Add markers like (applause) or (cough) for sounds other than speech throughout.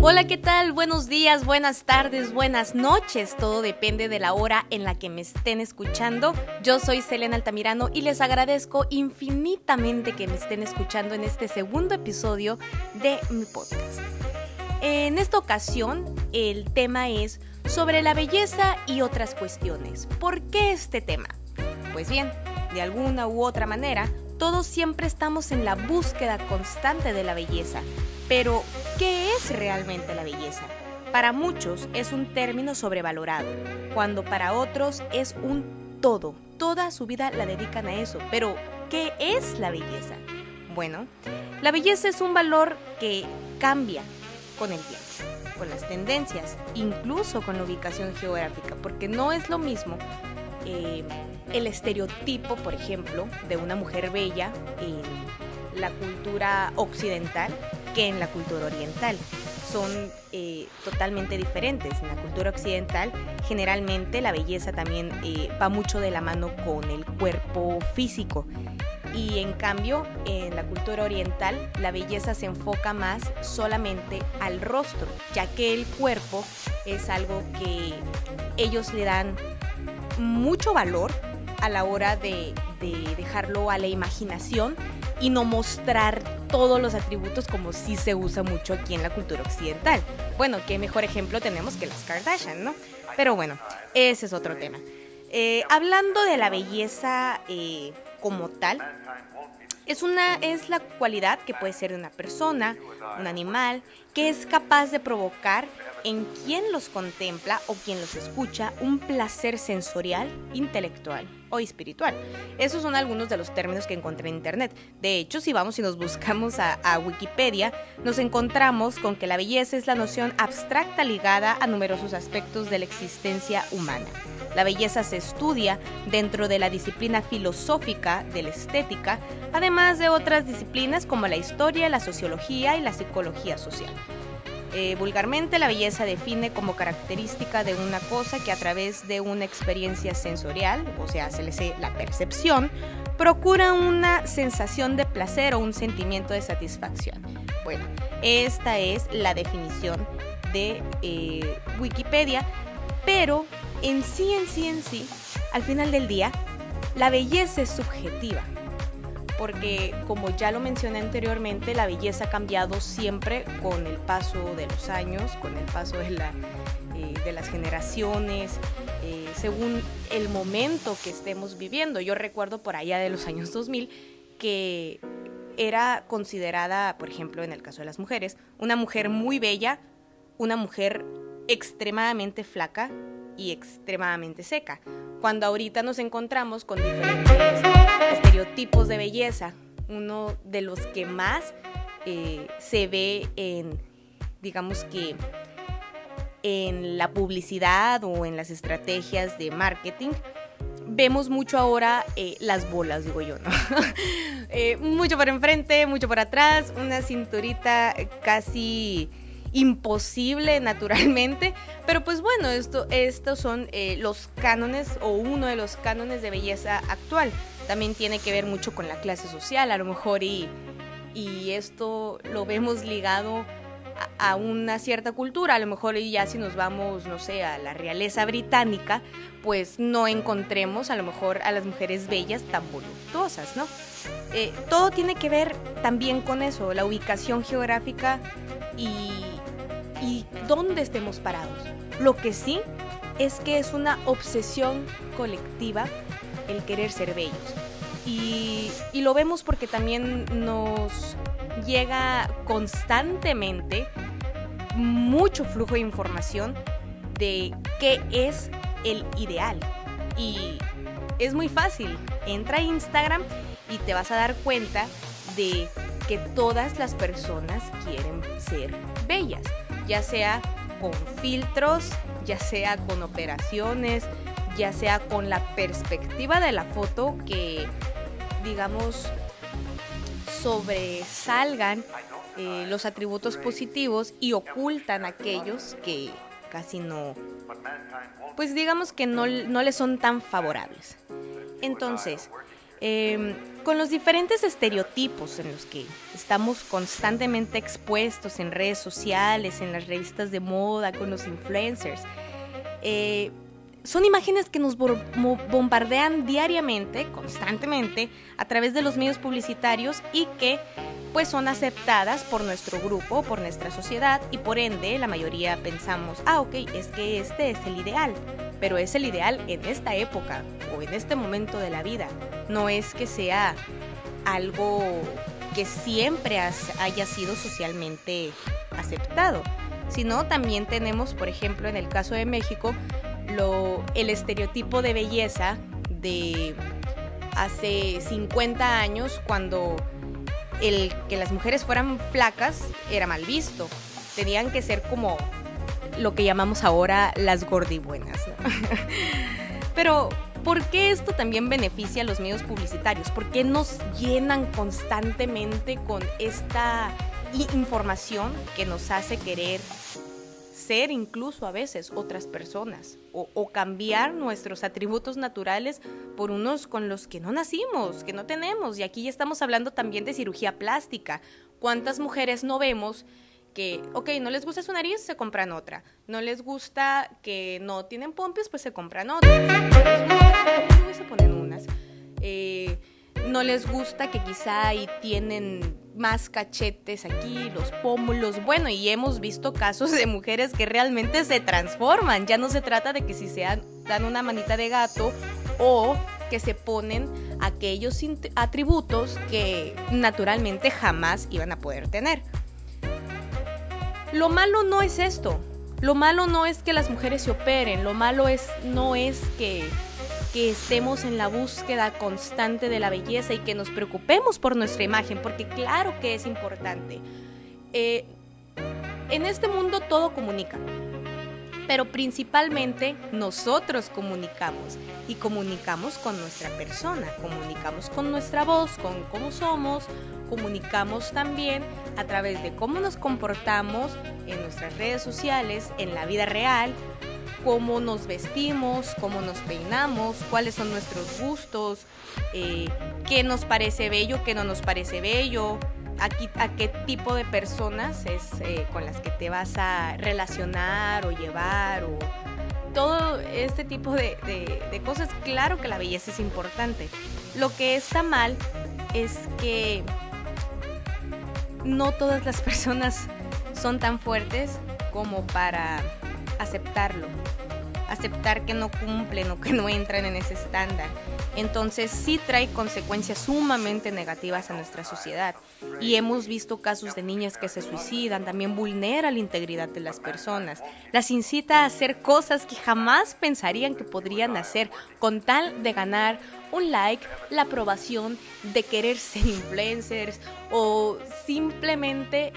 Hola, ¿qué tal? Buenos días, buenas tardes, buenas noches. Todo depende de la hora en la que me estén escuchando. Yo soy Selena Altamirano y les agradezco infinitamente que me estén escuchando en este segundo episodio de mi podcast. En esta ocasión, el tema es sobre la belleza y otras cuestiones. ¿Por qué este tema? Pues bien, de alguna u otra manera, todos siempre estamos en la búsqueda constante de la belleza. Pero, ¿qué es realmente la belleza? Para muchos es un término sobrevalorado, cuando para otros es un todo. Toda su vida la dedican a eso. Pero, ¿qué es la belleza? Bueno, la belleza es un valor que cambia con el tiempo, con las tendencias, incluso con la ubicación geográfica, porque no es lo mismo eh, el estereotipo, por ejemplo, de una mujer bella en la cultura occidental que en la cultura oriental. Son eh, totalmente diferentes. En la cultura occidental, generalmente la belleza también eh, va mucho de la mano con el cuerpo físico. Y en cambio, en la cultura oriental, la belleza se enfoca más solamente al rostro, ya que el cuerpo es algo que ellos le dan mucho valor a la hora de, dejarlo a la imaginación y no mostrar todos los atributos como sí se usa mucho aquí en la cultura occidental. Bueno, qué mejor ejemplo tenemos que las Kardashian, ¿no? Pero bueno, ese es otro tema. Eh, hablando de la belleza eh, como tal, es, una, es la cualidad que puede ser de una persona, un animal, que es capaz de provocar en quien los contempla o quien los escucha un placer sensorial, intelectual o espiritual. Esos son algunos de los términos que encontré en internet. De hecho, si vamos y nos buscamos a, a, Wikipedia, nos encontramos con que la belleza es la noción abstracta ligada a numerosos aspectos de la existencia humana. La belleza se estudia dentro de la disciplina filosófica de la estética, además de otras disciplinas como la historia, la sociología y la psicología social. Eh, vulgarmente, la belleza define como característica de una cosa que a través de una experiencia sensorial, o sea, se le sé la percepción, procura una sensación de placer o un sentimiento de satisfacción. Bueno, esta es la definición de eh, Wikipedia, pero en sí, en sí, en sí, al final del día, la belleza es subjetiva porque como ya lo mencioné anteriormente, la belleza ha cambiado siempre con el paso de los años, con el paso de, la, eh, de las generaciones, eh, según el momento que estemos viviendo. Yo recuerdo por allá de los años 2000 que era considerada, por ejemplo, en el caso de las mujeres, una mujer muy bella, una mujer extremadamente flaca y extremadamente seca. Cuando ahorita nos encontramos con diferentes estereotipos de belleza, uno de los que más eh, se ve en, digamos que, en la publicidad o en las estrategias de marketing, vemos mucho ahora eh, las bolas, digo yo, ¿no? (laughs) Eh, mucho por enfrente, mucho por atrás, una cinturita casi imposible naturalmente, pero pues bueno, esto, estos son eh, los cánones o uno de los cánones de belleza actual. También tiene que ver mucho con la clase social, a lo mejor, y, y esto lo vemos ligado a, una cierta cultura. A lo mejor ya si nos vamos, no sé, a la realeza británica, pues no encontremos a lo mejor a las mujeres bellas tan voluptuosas, ¿no? Eh, todo tiene que ver también con eso, la ubicación geográfica y, y dónde estemos parados. Lo que sí es que es una obsesión colectiva el querer ser bellos. Y, lo vemos porque también nos llega constantemente mucho flujo de información de qué es el ideal. Y es muy fácil. Entra a Instagram y te vas a dar cuenta de que todas las personas quieren ser bellas ya sea con filtros, ya sea con operaciones, ya sea con la perspectiva de la foto que, digamos, sobresalgan eh, los atributos positivos y ocultan aquellos que casi no, pues digamos que no, no les son tan favorables. Entonces, Em, con los diferentes estereotipos en los que estamos constantemente expuestos en redes sociales, en las revistas de moda, con los influencers, eh, son imágenes que nos bombardean diariamente, constantemente, a través de los medios publicitarios y que pues son aceptadas por nuestro grupo, por nuestra sociedad y por ende la mayoría pensamos, ah, ok, es que este es el ideal, pero es el ideal en esta época o en este momento de la vida, no es que sea algo que siempre haya sido socialmente aceptado, sino también tenemos, por ejemplo, en el caso de México, el estereotipo de belleza de hace 50 años cuando el que las mujeres fueran flacas era mal visto. Tenían que ser como lo que llamamos ahora las gordibuenas. (laughs) Pero, ¿por qué esto también beneficia a los medios publicitarios? ¿Por qué nos llenan constantemente con esta información que nos hace querer ser incluso a veces otras personas o, cambiar nuestros atributos naturales por unos con los que no nacimos, que no tenemos. Y aquí ya estamos hablando también de cirugía plástica. ¿Cuántas mujeres no vemos que, ok, no les gusta su nariz, se compran otra. No les gusta que no tienen pompis, pues se compran otras. se ponen unas. Eh, no les gusta que quizá ahí tienen más cachetes aquí, los pómulos, bueno, y hemos visto casos de mujeres que realmente se transforman, ya no se trata de que si se dan una manita de gato o que se ponen aquellos atributos que naturalmente jamás iban a poder tener. Lo malo no es esto, lo malo no es que las mujeres se operen, lo malo es no es que que estemos en la búsqueda constante de la belleza y que nos preocupemos por nuestra imagen, porque claro que es importante. Eh, en este mundo todo comunica, pero principalmente nosotros comunicamos y comunicamos con nuestra persona, comunicamos con nuestra voz, con cómo somos, comunicamos también a través de cómo nos comportamos en nuestras redes sociales, en la vida real, cómo nos vestimos, cómo nos peinamos, cuáles son nuestros gustos, eh, qué nos parece bello, qué no nos parece bello, a, qué tipo de personas es eh, con las que te vas a relacionar o llevar o todo este tipo de, de cosas. Claro que la belleza es importante. Lo que está mal es que no todas las (laughs) personas son tan fuertes como para aceptarlo, aceptar que no cumplen o que no entran en ese estándar. Entonces sí trae consecuencias sumamente negativas a nuestra sociedad. Y hemos visto casos de niñas que se suicidan, también vulnera la integridad de las personas, las incita a hacer cosas que jamás pensarían que podrían hacer con tal de ganar un like, la aprobación, de querer ser influencers o simplemente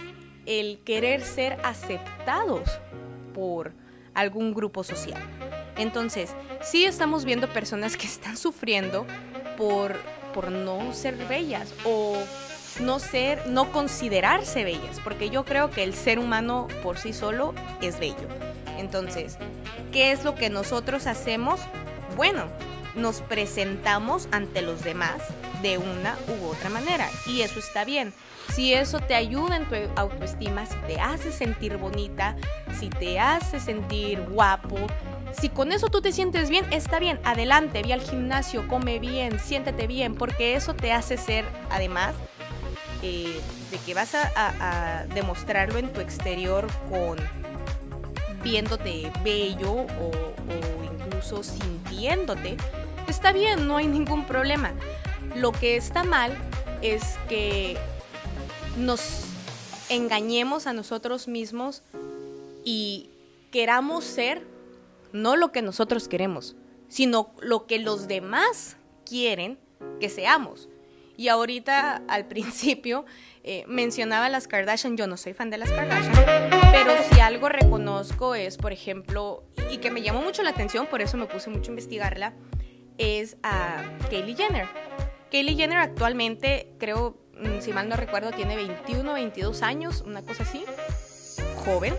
el querer ser aceptados por algún grupo social. Entonces, sí estamos viendo personas que están sufriendo por, por no ser bellas o no ser, no considerarse bellas, porque yo creo que el ser humano por sí solo es bello. Entonces, ¿qué es lo que nosotros hacemos? Bueno, nos presentamos ante los demás de una u otra manera y eso está bien. Si eso te ayuda en tu autoestima, si te hace sentir bonita, si te hace sentir guapo, si con eso tú te sientes bien, está bien, adelante, ve al gimnasio, come bien, siéntete bien, porque eso te hace ser, además, eh, de que vas a, demostrarlo en tu exterior con viéndote bello o, o incluso sintiéndote, está bien, no hay ningún problema. Lo que está mal es que nos engañemos a nosotros mismos y queramos ser no lo que nosotros queremos, sino lo que los demás quieren que seamos. Y ahorita al (laughs) principio eh, mencionaba las Kardashian, yo no soy fan de las Kardashian, pero si algo reconozco es, por ejemplo, y que me llamó mucho la atención, por eso me puse mucho a investigarla, es a Kylie Jenner. Kylie Jenner actualmente, creo, si mal no recuerdo, tiene 21, 22 años, una cosa así, joven,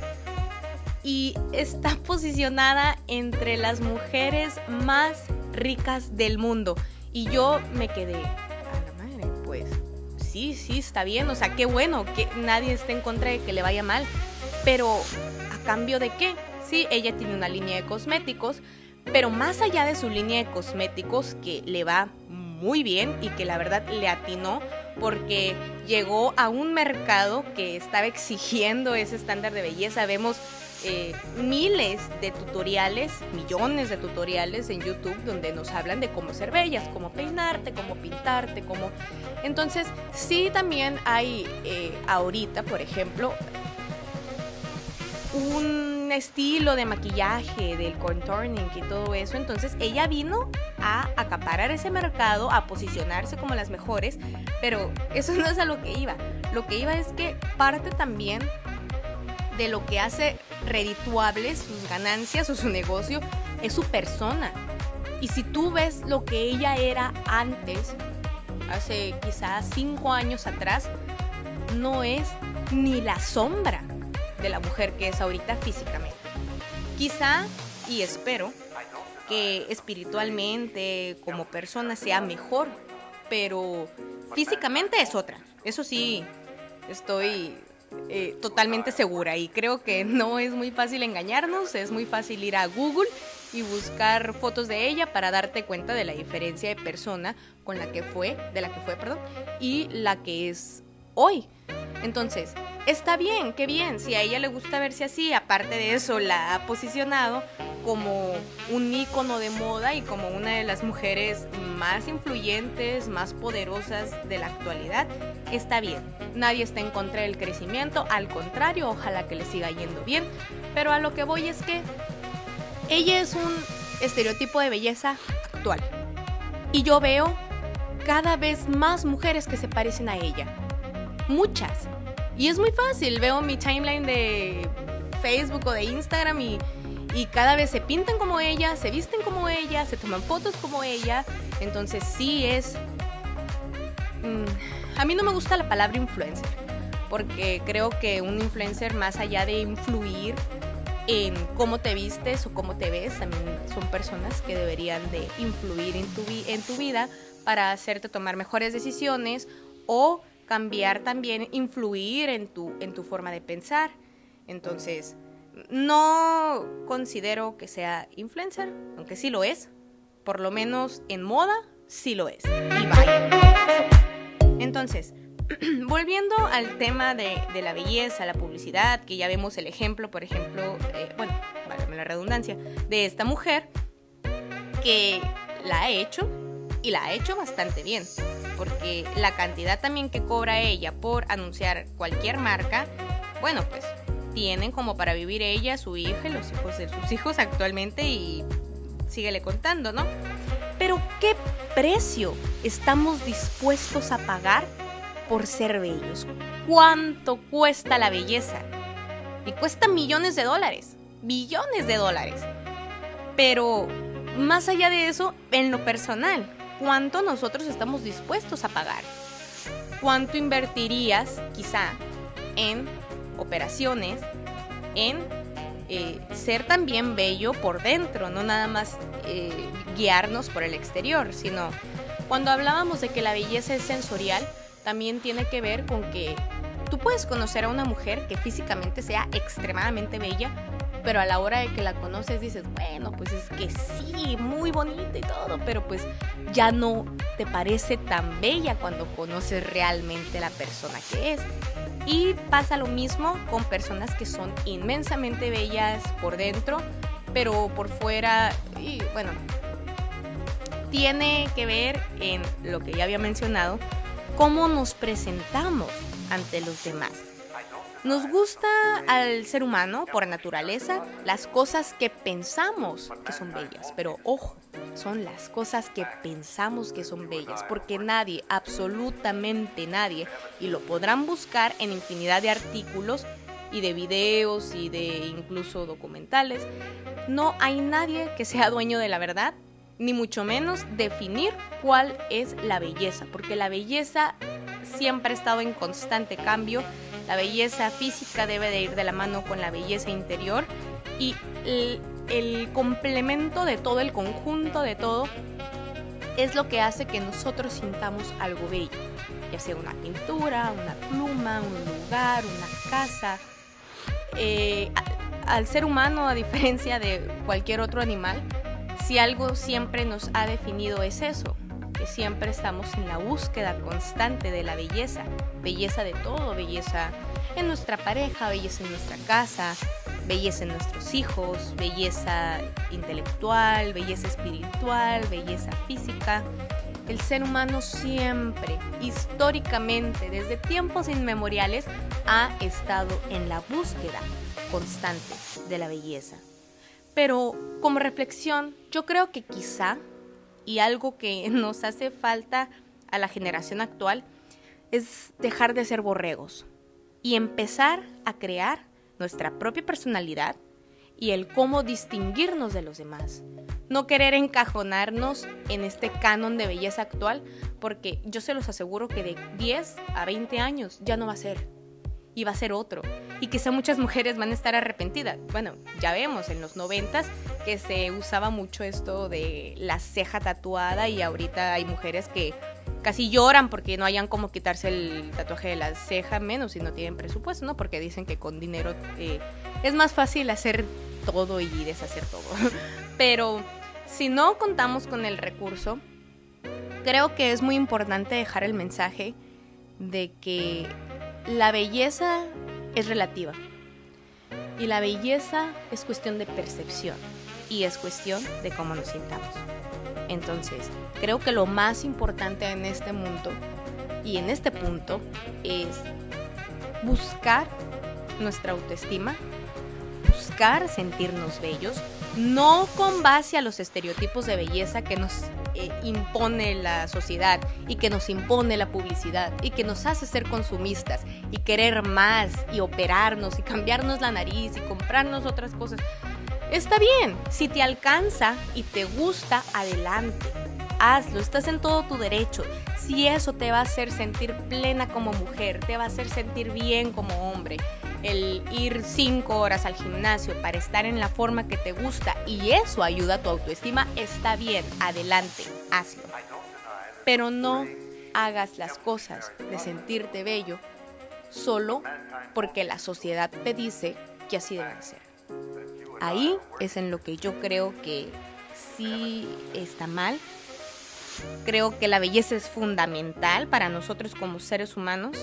y está (laughs) posicionada entre las mujeres más ricas del mundo. Y yo me quedé, a la madre, pues sí, sí, está bien, o sea, qué bueno, que nadie esté en contra de que le vaya mal, pero ¿a cambio de qué? Sí, ella tiene una línea de cosméticos, pero más allá de su línea de cosméticos que le va muy bien y que la verdad le atinó porque llegó a un mercado que estaba exigiendo ese estándar de belleza. Vemos eh, miles de tutoriales, millones de tutoriales en YouTube donde nos hablan de cómo ser bellas, cómo peinarte, cómo pintarte, cómo... Entonces, sí también hay eh, ahorita, por ejemplo, un estilo de maquillaje, del contouring y todo eso. Entonces ella vino a acaparar ese mercado, a posicionarse como las mejores, pero eso (laughs) no es a lo que iba. Lo que iba es que parte también de lo que hace redituables sus ganancias o su negocio es su persona. Y si tú ves lo que ella era antes, hace quizás cinco años atrás, no es ni la sombra de la mujer que es ahorita físicamente. Quizá, y espero, que espiritualmente como persona sea mejor, pero físicamente es otra. Eso sí, estoy eh, totalmente segura y creo que no es muy fácil engañarnos, es muy fácil ir a Google y buscar fotos de ella para darte cuenta de la diferencia de persona con la que fue, de la que fue, perdón, y la que es hoy. Entonces, está bien, qué bien, si a ella le gusta verse así, aparte de eso la ha posicionado como un ícono de moda y como una de las mujeres más influyentes, más poderosas de la actualidad, está bien. Nadie está en contra del crecimiento, al contrario, ojalá que le siga yendo bien, pero a lo que voy es que ella es un estereotipo de belleza actual. Y yo veo cada vez más mujeres que se parecen a ella. Muchas. Y es muy fácil, veo mi timeline de Facebook o de Instagram y, cada vez se pintan como ella, se visten como ella, se toman fotos como ella. Entonces sí es... Mm, a mí no me gusta la palabra influencer, porque creo que un influencer más allá de influir en cómo te vistes o cómo te ves, también son personas que deberían de influir en tu, en tu vida para hacerte tomar mejores decisiones o cambiar también, influir en tu, en tu forma de pensar. Entonces, no considero que sea influencer, aunque sí lo es. Por lo menos en moda, sí lo es. Y vaya. Entonces, (clears throat) volviendo al tema de, la belleza, la publicidad, que ya vemos el ejemplo, por ejemplo, eh, bueno, válgame la redundancia, de esta mujer que la ha hecho y la ha hecho bastante bien porque la cantidad también que cobra ella por anunciar cualquier marca, bueno, pues tienen como para vivir ella, su hija y los hijos de sus hijos actualmente y síguele contando, ¿no? Pero ¿qué precio estamos dispuestos a pagar por ser bellos? ¿Cuánto cuesta la belleza? Y cuesta millones de dólares, billones de dólares. Pero más allá de eso, en lo personal, cuánto nosotros estamos dispuestos a pagar. ¿Cuánto invertirías quizá en operaciones, en eh, ser también bello por dentro, no nada más eh, guiarnos por el exterior, sino cuando hablábamos de que la belleza es sensorial, también tiene que ver con que tú puedes conocer a una mujer que físicamente sea extremadamente bella, pero a la hora de que la conoces dices, bueno, pues es que sí, muy bonita y todo, pero pues ya no te parece tan bella cuando conoces realmente la persona que es. Y pasa lo mismo con personas que son inmensamente bellas por dentro, pero por fuera, y bueno, tiene que ver en lo que ya había mencionado, cómo nos presentamos ante los demás. Nos gusta al ser humano, por naturaleza, las cosas que pensamos que son bellas, pero ojo, son las cosas que pensamos que son bellas, porque nadie, absolutamente nadie, y lo podrán buscar en infinidad de artículos y de videos y de incluso documentales, no hay nadie que sea dueño de la verdad, ni mucho menos definir cuál es la belleza, porque la belleza siempre ha estado en constante cambio la belleza física debe de ir de la mano con la belleza interior y el, complemento de todo, el conjunto de todo, es lo que hace que nosotros sintamos algo bello, ya sea una pintura, una pluma, un lugar, una casa. Eh, al ser humano, a diferencia de cualquier otro animal, si algo siempre nos ha definido es eso, que siempre estamos en la búsqueda constante de la belleza, belleza de todo, belleza en nuestra pareja, belleza en nuestra casa, belleza en nuestros hijos, belleza intelectual, belleza espiritual, belleza física. El ser humano siempre, históricamente, desde tiempos inmemoriales, ha estado en la búsqueda constante de la belleza. Pero como reflexión, yo creo que quizá, y algo que (laughs) nos hace falta a la generación actual, es dejar de ser borregos y empezar a crear nuestra propia personalidad y el cómo distinguirnos de los demás. No querer encajonarnos en este canon de belleza actual, porque yo se los aseguro que de 10 a 20 años ya no va a ser. Y va a ser otro. Y quizá muchas mujeres van a estar arrepentidas. Bueno, ya vemos en los 90 que se usaba mucho esto de la ceja tatuada y ahorita hay mujeres que casi lloran porque no hayan como quitarse el tatuaje de la ceja, menos si no tienen presupuesto, ¿no? Porque dicen que con dinero eh, es más fácil hacer todo y deshacer todo. (laughs) Pero si no contamos con el recurso, creo que es muy importante dejar el mensaje de que la belleza es relativa. Y la belleza es cuestión de percepción y es cuestión de cómo nos sintamos. Entonces, creo que lo más importante en este mundo y en este punto es buscar nuestra autoestima, buscar sentirnos bellos, no con base a los estereotipos de belleza que nos eh, impone la sociedad y que nos impone la publicidad y que nos hace ser consumistas y querer más y operarnos y cambiarnos la nariz y comprarnos otras cosas. Está bien, si te alcanza y te gusta, adelante. Hazlo, estás en todo tu derecho. Si eso te va a hacer sentir plena como mujer, te va a hacer sentir bien como hombre, el ir cinco horas al gimnasio para estar en la forma que te gusta y eso ayuda a tu autoestima, está bien, adelante, hazlo. Pero no hagas las cosas de sentirte bello solo porque la sociedad te dice que así deben ser ahí es en lo que yo creo que sí está mal. Creo que la belleza es fundamental para nosotros como seres humanos,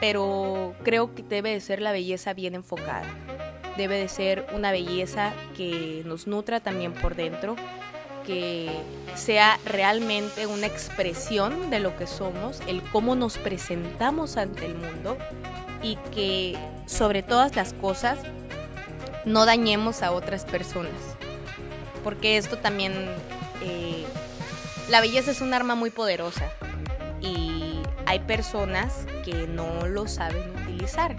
pero creo que debe de ser la belleza bien enfocada. Debe de ser una belleza que nos nutra también por dentro, que sea realmente una expresión de lo que somos, el cómo nos presentamos ante el mundo y que sobre todas las cosas no dañemos a otras personas. Porque esto también, eh, la belleza es un arma muy poderosa y hay personas que no lo saben utilizar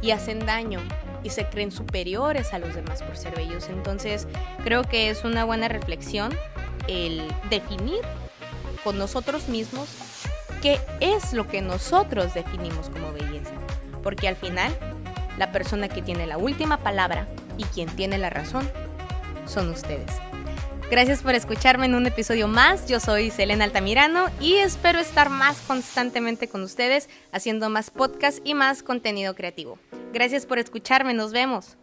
y hacen daño y se creen superiores a los demás por ser bellos. Entonces creo que es una buena reflexión el definir con nosotros mismos qué es lo que nosotros definimos como belleza. Porque al final la persona que tiene la última palabra y quien tiene la razón son ustedes. Gracias por escucharme en un episodio más. Yo soy Selena Altamirano y espero estar más constantemente con ustedes haciendo más podcasts y más contenido creativo. Gracias por escucharme. Nos vemos.